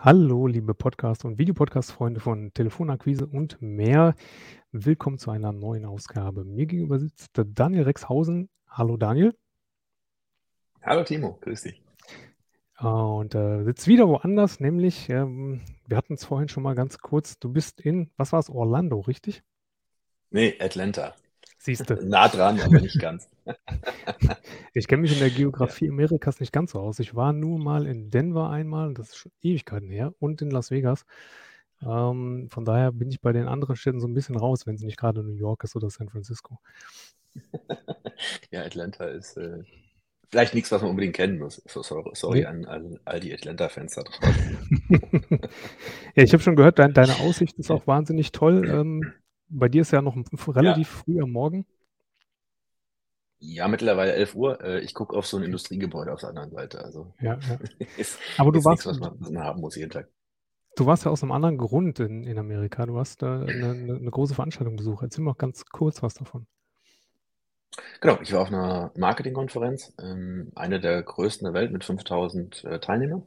Hallo, liebe Podcast- und Videopodcast-Freunde von Telefonakquise und mehr. Willkommen zu einer neuen Ausgabe. Mir gegenüber sitzt Daniel Rexhausen. Hallo Daniel. Hallo Timo, grüß dich. Und äh, sitzt wieder woanders, nämlich, ähm, wir hatten es vorhin schon mal ganz kurz, du bist in, was war es, Orlando, richtig? Nee, Atlanta. Siehst du. nah dran, aber nicht ganz. ich kenne mich in der Geografie. Amerikas nicht ganz so aus. Ich war nur mal in Denver einmal, das ist schon Ewigkeiten her, und in Las Vegas. Ähm, von daher bin ich bei den anderen Städten so ein bisschen raus, wenn es nicht gerade New York ist oder San Francisco. ja, Atlanta ist äh, vielleicht nichts, was man unbedingt kennen muss. So, sorry, sorry an, an all die Atlanta-Fans da draußen. ja, ich habe schon gehört, dein, deine Aussicht ist auch wahnsinnig toll. Ähm, bei dir ist ja noch ein- relativ früh am Morgen. Ja, mittlerweile 11 Uhr. Äh, ich gucke auf so ein Industriegebäude auf der anderen Seite. Also Ja, ja. ist, Aber du warst, nichts, was man, was man haben muss jeden Tag. du warst ja aus einem anderen Grund in, in Amerika. Du hast da eine, eine, eine große Veranstaltung besucht. Erzähl mal ganz kurz was davon. Genau, ich war auf einer Marketingkonferenz, ähm, eine der größten der Welt mit 5000 äh, Teilnehmern.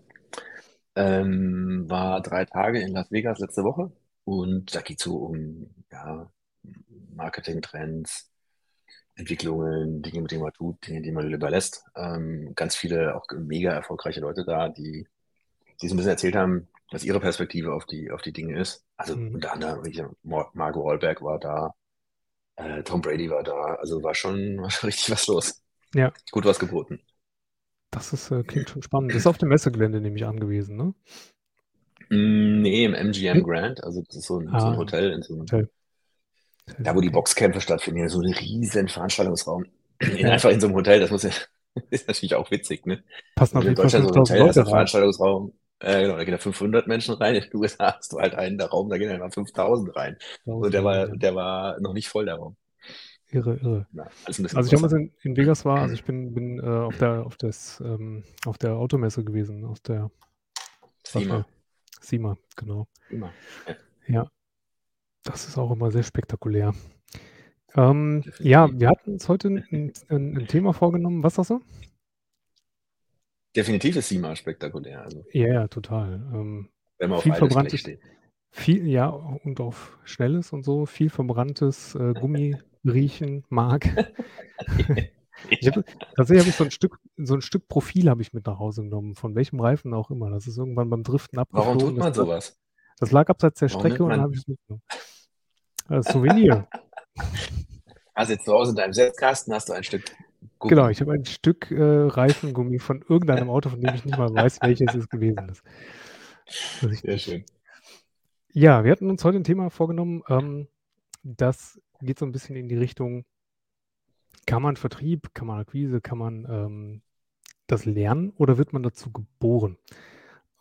Ähm, war drei Tage in Las Vegas letzte Woche und da geht es so um ja, Marketingtrends, Entwicklungen, Dinge, mit denen man tut, Dinge, die man überlässt. Ähm, ganz viele auch mega erfolgreiche Leute da, die, die so ein bisschen erzählt haben, was ihre Perspektive auf die, auf die Dinge ist. Also Mhm. unter anderem, gesagt, Mar- Wahlberg war da, äh, Tom Brady war da, also war schon, war schon richtig was los. Ja, Gut was geboten. das ist, äh, klingt schon spannend. Das ist auf dem Messegelände nämlich angewiesen, ne? Mm, Nee, im MGM Nee? Grand, also das ist so ein, so Ah, ein Hotel, in so einem, Hotel. da wo die. Boxkämpfe stattfinden, so ein riesen Veranstaltungsraum. In, Ja, einfach in so einem Hotel, das muss ja, ist natürlich auch witzig, ne? passen Also auf in Deutschland so ein 5000 Hotel, hast Leute rein. Veranstaltungsraum, äh, genau, da gehen da 500 Menschen rein, in den USA hast du halt einen der Raum, da gehen mal 5000 rein. 1000 der war, der war noch nicht voll, der Raum. Irre, irre. Na, alles ein bisschen Als ich damals in, in Vegas war, also ich bin, bin äh, auf der auf das ähm, auf der Automesse gewesen, auf der SEMA, SEMA, genau. immer. Ja, das ist auch immer sehr spektakulär. Ähm, ja, wir hatten uns heute ein, ein, ein Thema vorgenommen. Was sagst du? Definitiv ist SEMA spektakulär, also Ja, ja, total. Ähm, wenn man auf viel verbranntes, steht. viel, ja, und auf Schnelles und so, viel verbranntes äh, Gummi riechen mag. Ich Ja. habe tatsächlich habe ich so ein Stück, so ein Stück Profil habe ich mit nach Hause genommen, von welchem Reifen auch immer. Das ist irgendwann beim Driften Warum abgeflogen. tut Das man lag, sowas? das lag abseits der Warum Strecke und dann habe ich es mitgenommen. Als Souvenir. also jetzt zu Hause in deinem Setzkasten hast du ein Stück Genau, Gummi. ich habe ein Stück äh, Reifengummi von irgendeinem Auto, von dem ich nicht mal weiß, welches es gewesen ist. Sehr schön. Ja, wir hatten uns heute ein Thema vorgenommen. Ähm, das geht so ein bisschen in die Richtung, kann man Vertrieb, kann man Akquise, kann man ähm, das lernen oder wird man dazu geboren?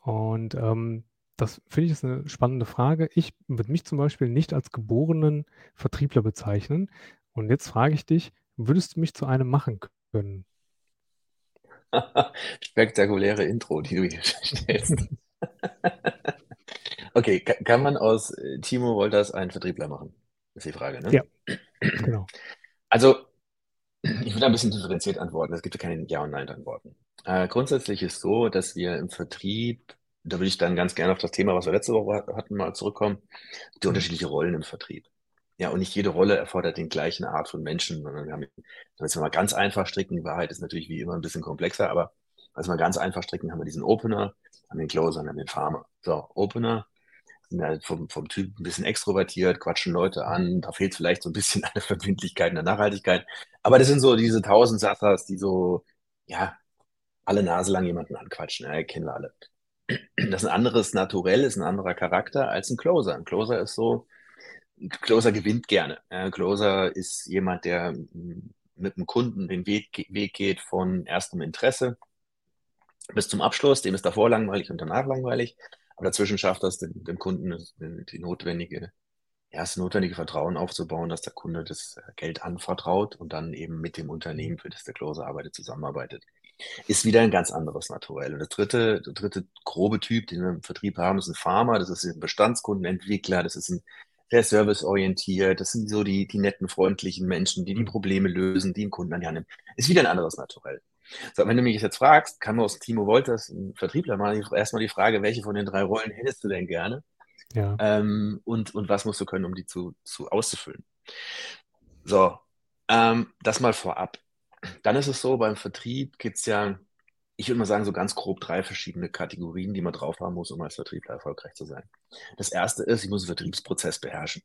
Und ähm, das finde ich ist eine spannende Frage. Ich würde mich zum Beispiel nicht als geborenen Vertriebler bezeichnen. Und jetzt frage ich dich, würdest du mich zu einem machen können? Spektakuläre Intro, die du hier stellst. Okay, ka- kann man aus äh, Timo Wolters einen Vertriebler machen? Ist die Frage, ne? Ja, genau. Also, ich würde ein bisschen differenziert antworten. Es gibt ja keine Ja- und Nein-Antworten. Äh, grundsätzlich ist so, dass wir im Vertrieb, da würde ich dann ganz gerne auf das Thema, was wir letzte Woche hat- hatten, mal zurückkommen, die Mhm. unterschiedliche Rollen im Vertrieb. Ja, und nicht jede Rolle erfordert den gleichen Art von Menschen, sondern wir haben, damit wir mal ganz einfach stricken, die Wahrheit ist natürlich wie immer ein bisschen komplexer, aber als wir ganz einfach stricken, haben wir diesen Opener, haben den Closer und haben den Farmer. So, Opener halt vom, vom Typ ein bisschen extrovertiert, quatschen Leute an, da fehlt vielleicht so ein bisschen an der Verbindlichkeit und der Nachhaltigkeit. Aber das sind so diese tausend Sassas, die so, ja, alle Nase lang jemanden anquatschen, ja, kennen wir alle. Das ist ein anderes Naturell, ist ein anderer Charakter als ein Closer. Ein Closer ist so, ein Closer gewinnt gerne. Ja, Closer ist jemand, der mm, mit dem Kunden den Weg, Weg geht von erstem Interesse bis zum Abschluss. Dem ist davor langweilig und danach langweilig. Aber dazwischen schafft das dem, dem Kunden die, notwendige, ja, das notwendige Vertrauen aufzubauen, dass der Kunde das äh, Geld anvertraut und dann eben mit dem Unternehmen, für das der Closer arbeitet, zusammenarbeitet. Ist wieder ein ganz anderes Naturell. Und der dritte, der dritte grobe Typ, den wir im Vertrieb haben, ist ein Farmer, das ist ein Bestandskundenentwickler, das ist ein sehr serviceorientiert. Das sind so die, die netten, freundlichen Menschen, die die Probleme lösen, die einen Kunden an die Hand nehmen. Ist wieder ein anderes Naturell. So, wenn du mich jetzt fragst, kann man aus Timo Wolters, ein Vertriebler, mal erstmal die Frage, welche von den drei Rollen hättest du denn gerne? Ja. Ähm, und, und was musst du können, um die zu, zu auszufüllen? So, ähm, das mal vorab. Dann ist es so, beim Vertrieb gibt es ja, ich würde mal sagen, so ganz grob drei verschiedene Kategorien, die man drauf haben muss, um als Vertriebler erfolgreich zu sein. Das erste ist, ich muss den Vertriebsprozess beherrschen.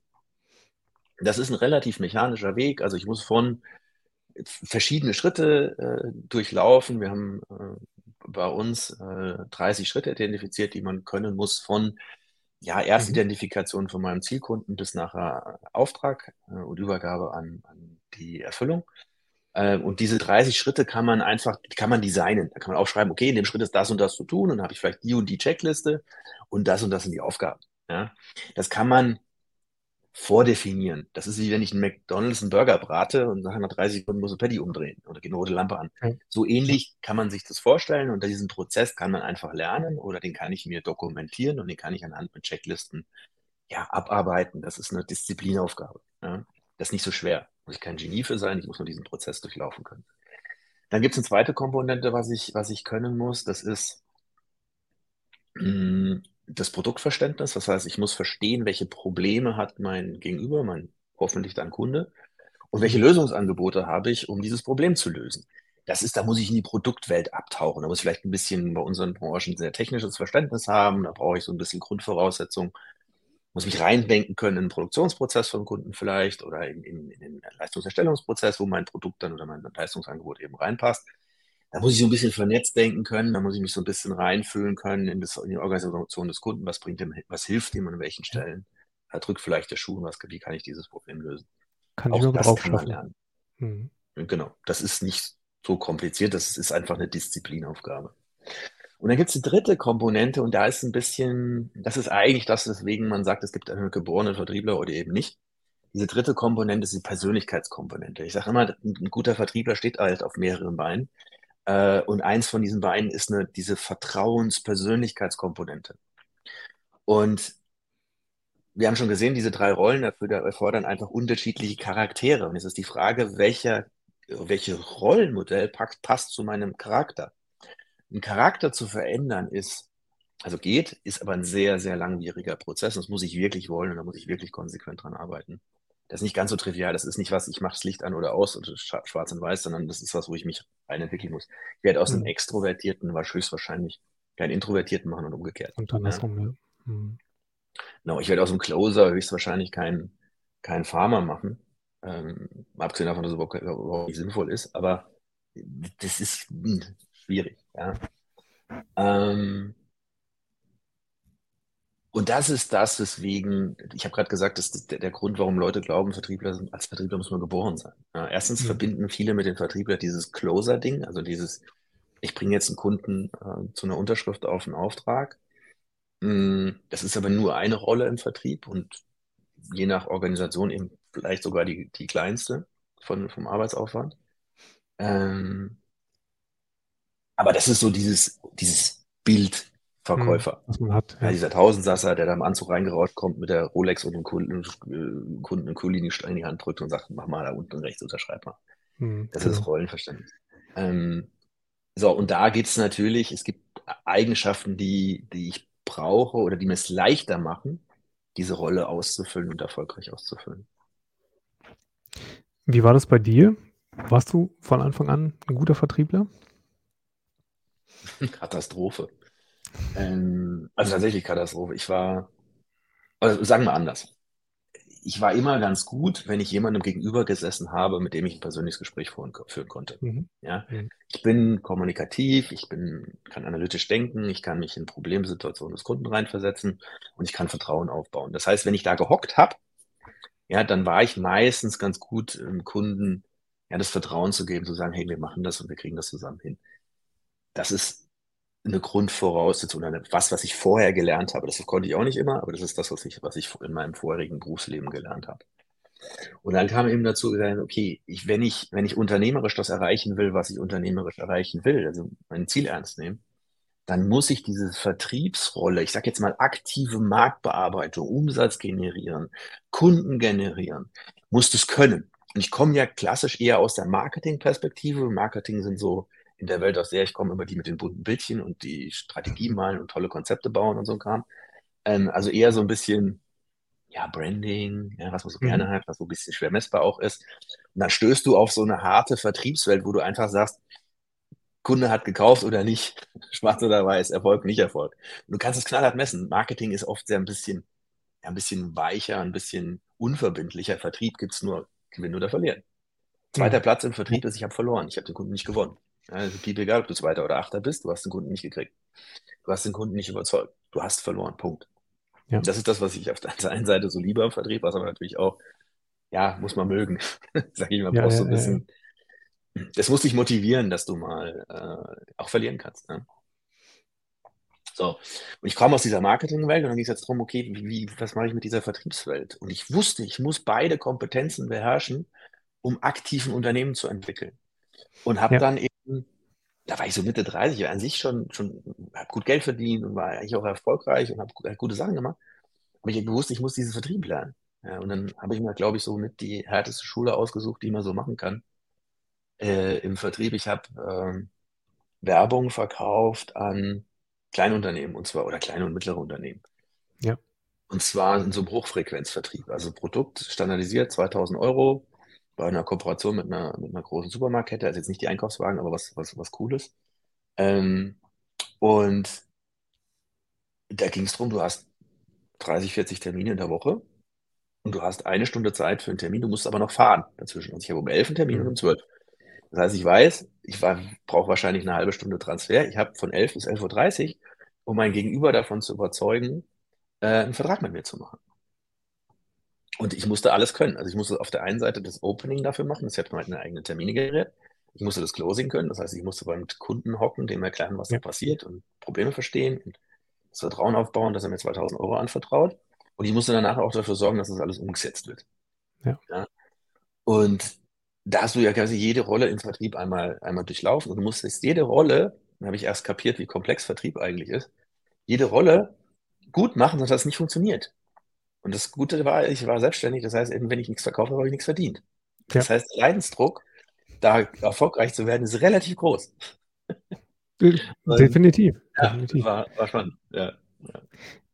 Das ist ein relativ mechanischer Weg. Also ich muss von verschiedene Schritte äh, durchlaufen. Wir haben äh, bei uns äh, 30 Schritte identifiziert, die man können muss von ja, Erstidentifikation mhm. von meinem Zielkunden bis nachher Auftrag äh, und Übergabe an, an die Erfüllung. Äh, und diese 30 Schritte kann man einfach, kann man designen. Da kann man aufschreiben, okay, in dem Schritt ist das und das zu tun und dann habe ich vielleicht die und die Checkliste und das und das sind die Aufgaben. Ja? Das kann man vordefinieren. Das ist wie wenn ich einen McDonalds einen Burger brate und nach 30 Sekunden muss ein Patty umdrehen oder geht eine rote Lampe an. Okay. So ähnlich kann man sich das vorstellen und diesen Prozess kann man einfach lernen oder den kann ich mir dokumentieren und den kann ich anhand mit Checklisten ja, abarbeiten. Das ist eine Disziplinaufgabe. Ja. Das ist nicht so schwer. Muss ich kein Genie für sein, ich muss nur diesen Prozess durchlaufen können. Dann gibt es eine zweite Komponente, was ich, was ich können muss. Das ist mh, mm, das Produktverständnis. Das heißt, ich muss verstehen, welche Probleme hat mein Gegenüber, mein hoffentlich dann Kunde, und welche Lösungsangebote habe ich, um dieses Problem zu lösen. Das ist, da muss ich in die Produktwelt abtauchen. Da muss ich vielleicht ein bisschen bei unseren Branchen sehr technisches Verständnis haben. Da brauche ich so ein bisschen Grundvoraussetzungen. Muss mich reindenken können in den Produktionsprozess vom Kunden vielleicht oder in, in, in den Leistungserstellungsprozess, wo mein Produkt dann oder mein Leistungsangebot eben reinpasst da muss ich so ein bisschen vernetzt denken können, da muss ich mich so ein bisschen reinfühlen können in, das, in die Organisation des Kunden, was bringt dem, was hilft ihm an welchen Stellen, da drückt vielleicht der Schuh, was, wie kann ich dieses Problem lösen. Kann Auch ich das kann man lernen. Mhm. Genau, das ist nicht so kompliziert, das ist einfach eine Disziplinaufgabe. Und dann gibt es die dritte Komponente und da ist ein bisschen, das ist eigentlich das, weswegen man sagt, es gibt einen geborenen Vertriebler oder eben nicht. Diese dritte Komponente ist die Persönlichkeitskomponente. Ich sage immer, ein guter Vertriebler steht halt auf mehreren Beinen. Äh, und eins von diesen beiden ist eine, diese Vertrauens-Persönlichkeitskomponente. Und wir haben schon gesehen, diese drei Rollen erfordern einfach unterschiedliche Charaktere. Und jetzt ist die Frage, welcher, welche Rollenmodell passt, passt zu meinem Charakter. Ein Charakter zu verändern ist, also geht, ist aber ein sehr, sehr langwieriger Prozess. Das muss ich wirklich wollen und da muss ich wirklich konsequent dran arbeiten das ist nicht ganz so trivial. Das ist nicht was, ich mache das Licht an oder aus oder schwarz und weiß, sondern das ist was, wo ich mich reinentwickeln muss. Ich werde aus mhm. einem Extrovertierten höchstwahrscheinlich keinen Introvertierten machen und umgekehrt. Und andersrum, ja. ja. Mhm. Genau, ich werde aus einem Closer höchstwahrscheinlich keinen kein Farmer machen. Ähm, abgesehen davon, dass es überhaupt, überhaupt nicht sinnvoll ist, aber das ist schwierig. Ja. Ähm, und das ist das, weswegen, ich habe gerade gesagt, das ist der, Grund, warum Leute glauben, Vertriebler sind, als Vertriebler muss man geboren sein. Ja, erstens mhm. verbinden viele mit dem Vertriebler dieses Closer-Ding, also dieses, ich bringe jetzt einen Kunden äh, zu einer Unterschrift auf einen Auftrag. Mm, das ist aber nur eine Rolle im Vertrieb und je nach Organisation eben vielleicht sogar die, die kleinste von, vom Arbeitsaufwand. Ähm, aber das ist so dieses, dieses Bild, Verkäufer. Was man hat. Ja. ja dieser Tausendsasser, der da im Anzug reingerauscht kommt mit der Rolex und dem Kunden, äh, Kunden einen Kulini in die Hand drückt und sagt, mach mal da unten rechts, unterschreib mal. Mhm, das genau. ist das Rollenverständnis. Ähm, so, und da geht es natürlich, es gibt Eigenschaften, die, die ich brauche oder die mir es leichter machen, diese Rolle auszufüllen und erfolgreich auszufüllen. Wie war das bei dir? Warst du von Anfang an ein guter Vertriebler? Katastrophe. Ähm, also tatsächlich Katastrophe. Ich war, also sagen wir anders. Ich war immer ganz gut, wenn ich jemandem gegenüber gesessen habe, mit dem ich ein persönliches Gespräch führen, führen konnte. Mhm. Ja? Mhm. Ich bin kommunikativ, ich bin, kann analytisch denken, ich kann mich in Problemsituationen des Kunden reinversetzen und ich kann Vertrauen aufbauen. Das heißt, wenn ich da gehockt habe, ja, dann war ich meistens ganz gut im Kunden ja, das Vertrauen zu geben, zu sagen, hey, wir machen das und wir kriegen das zusammen hin. Das ist eine Grundvoraussetzung oder was, was ich vorher gelernt habe. Das konnte ich auch nicht immer, aber das ist das, was ich, was ich in meinem vorherigen Berufsleben gelernt habe. Und dann kam eben dazu, okay, ich, wenn ich, wenn ich unternehmerisch das erreichen will, was ich unternehmerisch erreichen will, also mein Ziel ernst nehmen, dann muss ich diese Vertriebsrolle, ich sage jetzt mal aktive Marktbearbeitung, Umsatz generieren, Kunden generieren, muss das können. Und ich komme ja klassisch eher aus der Marketingperspektive. Marketing sind so in der Welt, aus der ich komme, immer die mit den bunten Bildchen und die Strategie malen und tolle Konzepte bauen und so ein Kram. Ähm, also eher so ein bisschen, ja, Branding, ja, was man so mhm. gerne hat, was so ein bisschen schwer messbar auch ist. Und dann stößt du auf so eine harte Vertriebswelt, wo du einfach sagst, Kunde hat gekauft oder nicht, schwarz oder weiß, Erfolg, nicht Erfolg. Und du kannst es knallhart messen. Marketing ist oft sehr ein bisschen, ja, ein bisschen weicher, ein bisschen unverbindlicher. Vertrieb gibt es nur gewinnen oder verlieren. Zweiter mhm. Platz im Vertrieb ist, ich habe verloren, ich habe den Kunden nicht gewonnen. Also piep egal, ob du Zweiter oder Achter bist, du hast den Kunden nicht gekriegt. Du hast den Kunden nicht überzeugt. Du hast verloren, Punkt. Ja. Das ist das, was ich auf der einen Seite so lieber im Vertrieb, was aber natürlich auch, ja, muss man mögen. Sag ich mal, ja, brauchst du ja, ein bisschen, das muss dich motivieren, dass du mal äh, auch verlieren kannst. Ne? So, und ich komme aus dieser Marketingwelt und dann ging es jetzt darum, okay, wie, was mache ich mit dieser Vertriebswelt? Und ich wusste, ich muss beide Kompetenzen beherrschen, um aktiven Unternehmen zu entwickeln. Und habe ja. dann eben, da war ich so Mitte 30, an sich schon, schon habe gut Geld verdient und war eigentlich auch erfolgreich und habe gute Sachen gemacht. Aber ich habe gewusst, ich muss diesen Vertrieb lernen. Ja, und dann habe ich mir, glaube ich, so mit die härteste Schule ausgesucht, die man so machen kann äh, im Vertrieb. Ich habe ähm, Werbung verkauft an Kleinunternehmen und zwar oder kleine und mittlere Unternehmen. Ja. Und zwar in so einem Hochfrequenzvertrieb. Also Produkt standardisiert 2000 Euro bei einer Kooperation mit einer, mit einer großen Supermarktkette. Also jetzt nicht die Einkaufswagen, aber was, was, was Cooles. Ähm, und da ging es darum, du hast 30, 40 Termine in der Woche und du hast eine Stunde Zeit für einen Termin, du musst aber noch fahren dazwischen. Also ich habe um 11 einen Termin mhm. und um 12. Das heißt, ich weiß, ich brauche wahrscheinlich eine halbe Stunde Transfer. Ich habe von 11 bis 11.30 Uhr, um mein Gegenüber davon zu überzeugen, äh, einen Vertrag mit mir zu machen. Und ich musste alles können. Also ich musste auf der einen Seite das Opening dafür machen, das hätte meine eigenen Termine generiert. Ich musste das Closing können, das heißt, ich musste beim Kunden hocken, dem erklären, was ja. da passiert und Probleme verstehen und das Vertrauen aufbauen, dass er mir 2000 Euro anvertraut. Und ich musste danach auch dafür sorgen, dass das alles umgesetzt wird. Ja. ja? Und da hast du ja quasi jede Rolle im Vertrieb einmal, einmal durchlaufen und du musstest jede Rolle, dann habe ich erst kapiert, wie komplex Vertrieb eigentlich ist, jede Rolle gut machen, sonst hat es nicht funktioniert. Und das Gute war, ich war selbstständig, das heißt, eben, wenn ich nichts verkaufe, habe ich nichts verdient. Das ja. heißt, der Leidensdruck, da erfolgreich zu werden, ist relativ groß. Definitiv. Ja, definitiv. War, war spannend. Ja, ja.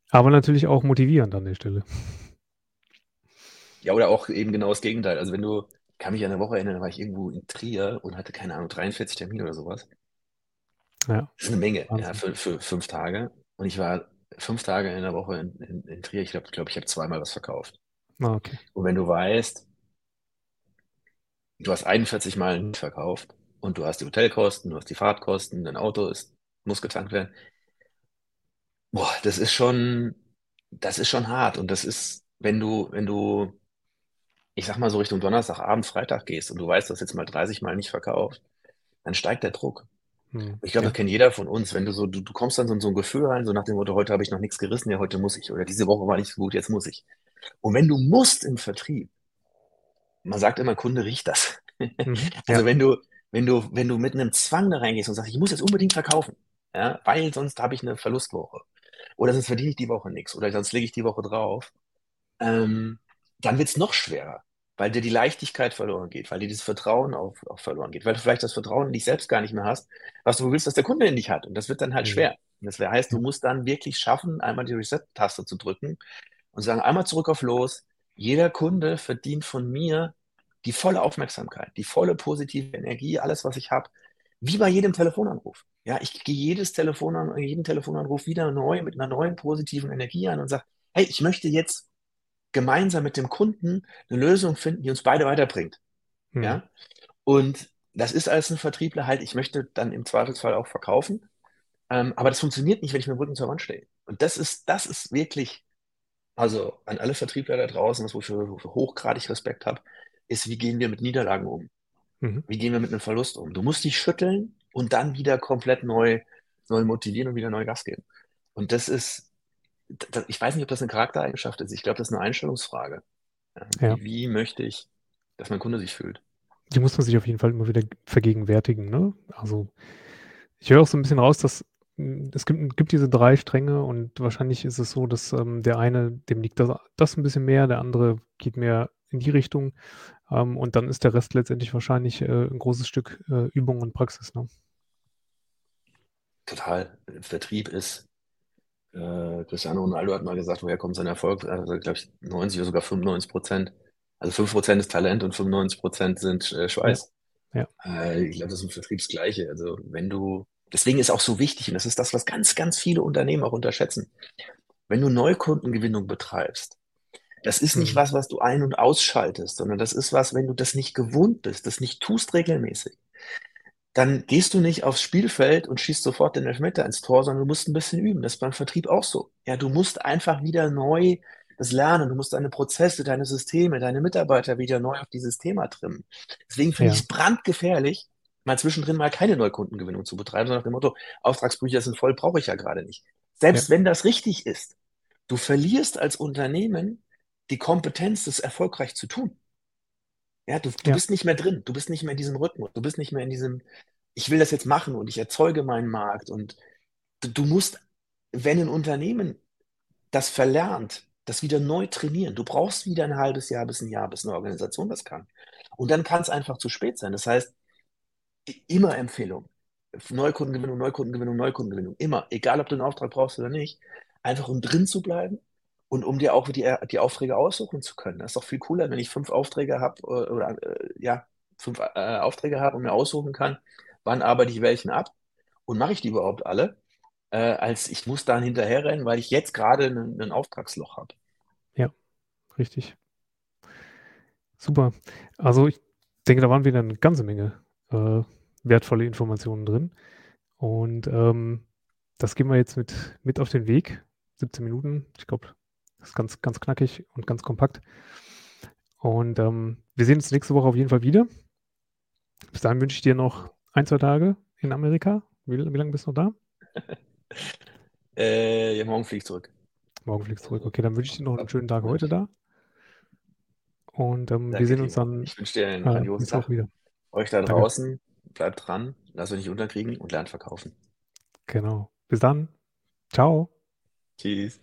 Aber natürlich auch motivierend an der Stelle. Ja, oder auch eben genau das Gegenteil. Also wenn du, kann mich an eine Woche erinnern, da war ich irgendwo in Trier und hatte, keine Ahnung, 43 Termine oder sowas. Ja. Das ist eine Menge, ja, für, für fünf Tage. Und ich war fünf Tage in der Woche in, in, in Trier. Ich glaube, glaub, ich habe zweimal was verkauft. Ah, okay. Und wenn du weißt, du hast 41 Mal nicht verkauft und du hast die Hotelkosten, du hast die Fahrtkosten, dein Auto ist, muss getankt werden. Boah, das ist schon, das ist schon hart. Und das ist, wenn du, wenn du ich sag mal so Richtung Donnerstagabend, Freitag gehst und du weißt, du hast jetzt mal 30 Mal nicht verkauft, dann steigt der Druck. Hm, ich glaube, ja. das kennt jeder von uns. Wenn du so, du, du kommst dann so in so ein Gefühl rein, so nach dem Motto, heute habe ich noch nichts gerissen, ja, heute muss ich. Oder diese Woche war nicht so gut, jetzt muss ich. Und wenn du musst im Vertrieb, man sagt immer, Kunde riecht das. Mhm, also ja. wenn du, wenn du, wenn du mit einem Zwang da reingehst und sagst, ich muss jetzt unbedingt verkaufen, ja, weil sonst habe ich eine Verlustwoche. Oder sonst verdiene ich die Woche nichts. Oder sonst lege ich die Woche drauf. Ähm, dann wird es noch schwerer, weil dir die Leichtigkeit verloren geht, weil dir das Vertrauen auch, auch, verloren geht, weil du vielleicht das Vertrauen in dich selbst gar nicht mehr hast, was du willst, dass der Kunde in dich hat. Und das wird dann halt mhm. schwer. das heißt, du musst dann wirklich schaffen, einmal die Reset-Taste zu drücken und sagen, einmal zurück auf los. Jeder Kunde verdient von mir die volle Aufmerksamkeit, die volle positive Energie, alles, was ich habe, wie bei jedem Telefonanruf. Ja, ich gehe jedes Telefon an, jeden Telefonanruf wieder neu mit einer neuen positiven Energie an und sage, hey, ich möchte jetzt gemeinsam mit dem Kunden eine Lösung finden, die uns beide weiterbringt. Mhm. Ja? Und das ist als ein Vertriebler halt, ich möchte dann im Zweifelsfall auch verkaufen. Ähm, aber das funktioniert nicht, wenn ich mit dem Rücken zur Wand stehe. Und das ist, das ist wirklich, also an alle Vertriebler da draußen, was wofür ich hochgradig Respekt habe, ist, wie gehen wir mit Niederlagen um? Mhm. Wie gehen wir mit einem Verlust um? Du musst dich schütteln und dann wieder komplett neu, neu motivieren und wieder neu Gas geben. Und das ist, ich weiß nicht, ob das eine Charaktereigenschaft ist. Ich glaube, das ist eine Einstellungsfrage. Ja. Wie, wie, möchte ich, dass mein Kunde sich fühlt? Die muss man sich auf jeden Fall immer wieder vergegenwärtigen. Ne? Also ich höre auch so ein bisschen raus, dass hm, es gibt gibt diese 3 Stränge und wahrscheinlich ist es so, dass, ähm, der eine dem liegt das das 'n bisschen mehr, der andere geht mehr in die Richtung, ähm, und dann ist der Rest letztendlich wahrscheinlich, äh, 'n großes Stück, äh, Übung und Praxis, ne? Total. Vertrieb ist äh, Cristiano Ronaldo hat mal gesagt, woher kommt sein Erfolg? Also, glaube ich, 90 oder sogar 95% Also 5% ist Talent und 95% sind, äh, Schweiß. ja. Äh, ich glaube, das ist im Vertrieb das Gleiche. Also, wenn du deswegen ist auch so wichtig, und das ist das, was ganz, ganz viele Unternehmen auch unterschätzen. Wenn du Neukundengewinnung betreibst, das ist nicht Mhm. was, was du ein und ausschaltest, sondern das ist was, wenn du das nicht gewohnt bist, das nicht tust regelmäßig, dann gehst du nicht aufs Spielfeld und schießt sofort den Elfmeter ins Tor, sondern du musst ein bisschen üben. Das ist beim Vertrieb auch so. Ja, du musst einfach wieder neu das lernen. Du musst deine Prozesse, deine Systeme, deine Mitarbeiter wieder neu auf dieses Thema trimmen. Deswegen finde ich Ja. es brandgefährlich, mal zwischendrin mal keine Neukundengewinnung zu betreiben, sondern nach dem Motto, Auftragsbücher sind voll, brauche ich ja gerade nicht. Selbst Ja. wenn das richtig ist, du verlierst als Unternehmen die Kompetenz, das erfolgreich zu tun. Ja, du, du Ja. bist nicht mehr drin, du bist nicht mehr in diesem Rhythmus, du bist nicht mehr in diesem, ich will das jetzt machen und ich erzeuge meinen Markt und du, du musst, wenn ein Unternehmen das verlernt, das wieder neu trainieren. Du brauchst wieder ein halbes Jahr bis ein Jahr, bis eine Organisation das kann. Und dann kann es einfach zu spät sein. Das heißt, immer Empfehlung. Neukundengewinnung, Neukundengewinnung, Neukundengewinnung. Immer. Egal, ob du einen Auftrag brauchst oder nicht. Einfach um drin zu bleiben und um dir auch die, die Aufträge aussuchen zu können. Das ist doch viel cooler, wenn ich fünf Aufträge habe oder äh, ja, fünf äh, Aufträge habe und mir aussuchen kann, wann arbeite ich welchen ab und mache ich die überhaupt alle, äh, als ich muss dann hinterherrennen, weil ich jetzt gerade ein Auftragsloch habe. Ja, richtig. Super. Also, ich denke, da waren wieder 'ne ganze Menge, äh, wertvolle Informationen drin. Und, ähm, das geben wir jetzt mit mit auf den Weg. 17 Minuten. Ich glaube, ist ganz ganz knackig und ganz kompakt. Und, ähm, wir sehen uns nächste Woche auf jeden Fall wieder. Bis dahin wünsche ich dir noch 1, 2 Tage in Amerika. Wie wie lange bist du noch da? Äh, ja, morgen fliege ich zurück. Morgen fliegst du zurück. Okay, dann wünsche ich dir noch 'n schönen Tag heute da. Und, ähm, wir Danke, sehen uns dann, Ich wünsche dir einen äh, grandiosen Tag. wieder. Euch da Danke. draußen, bleibt dran, lasst euch nicht unterkriegen und lernt verkaufen. Genau. Bis dann. Tschau. Tschüss.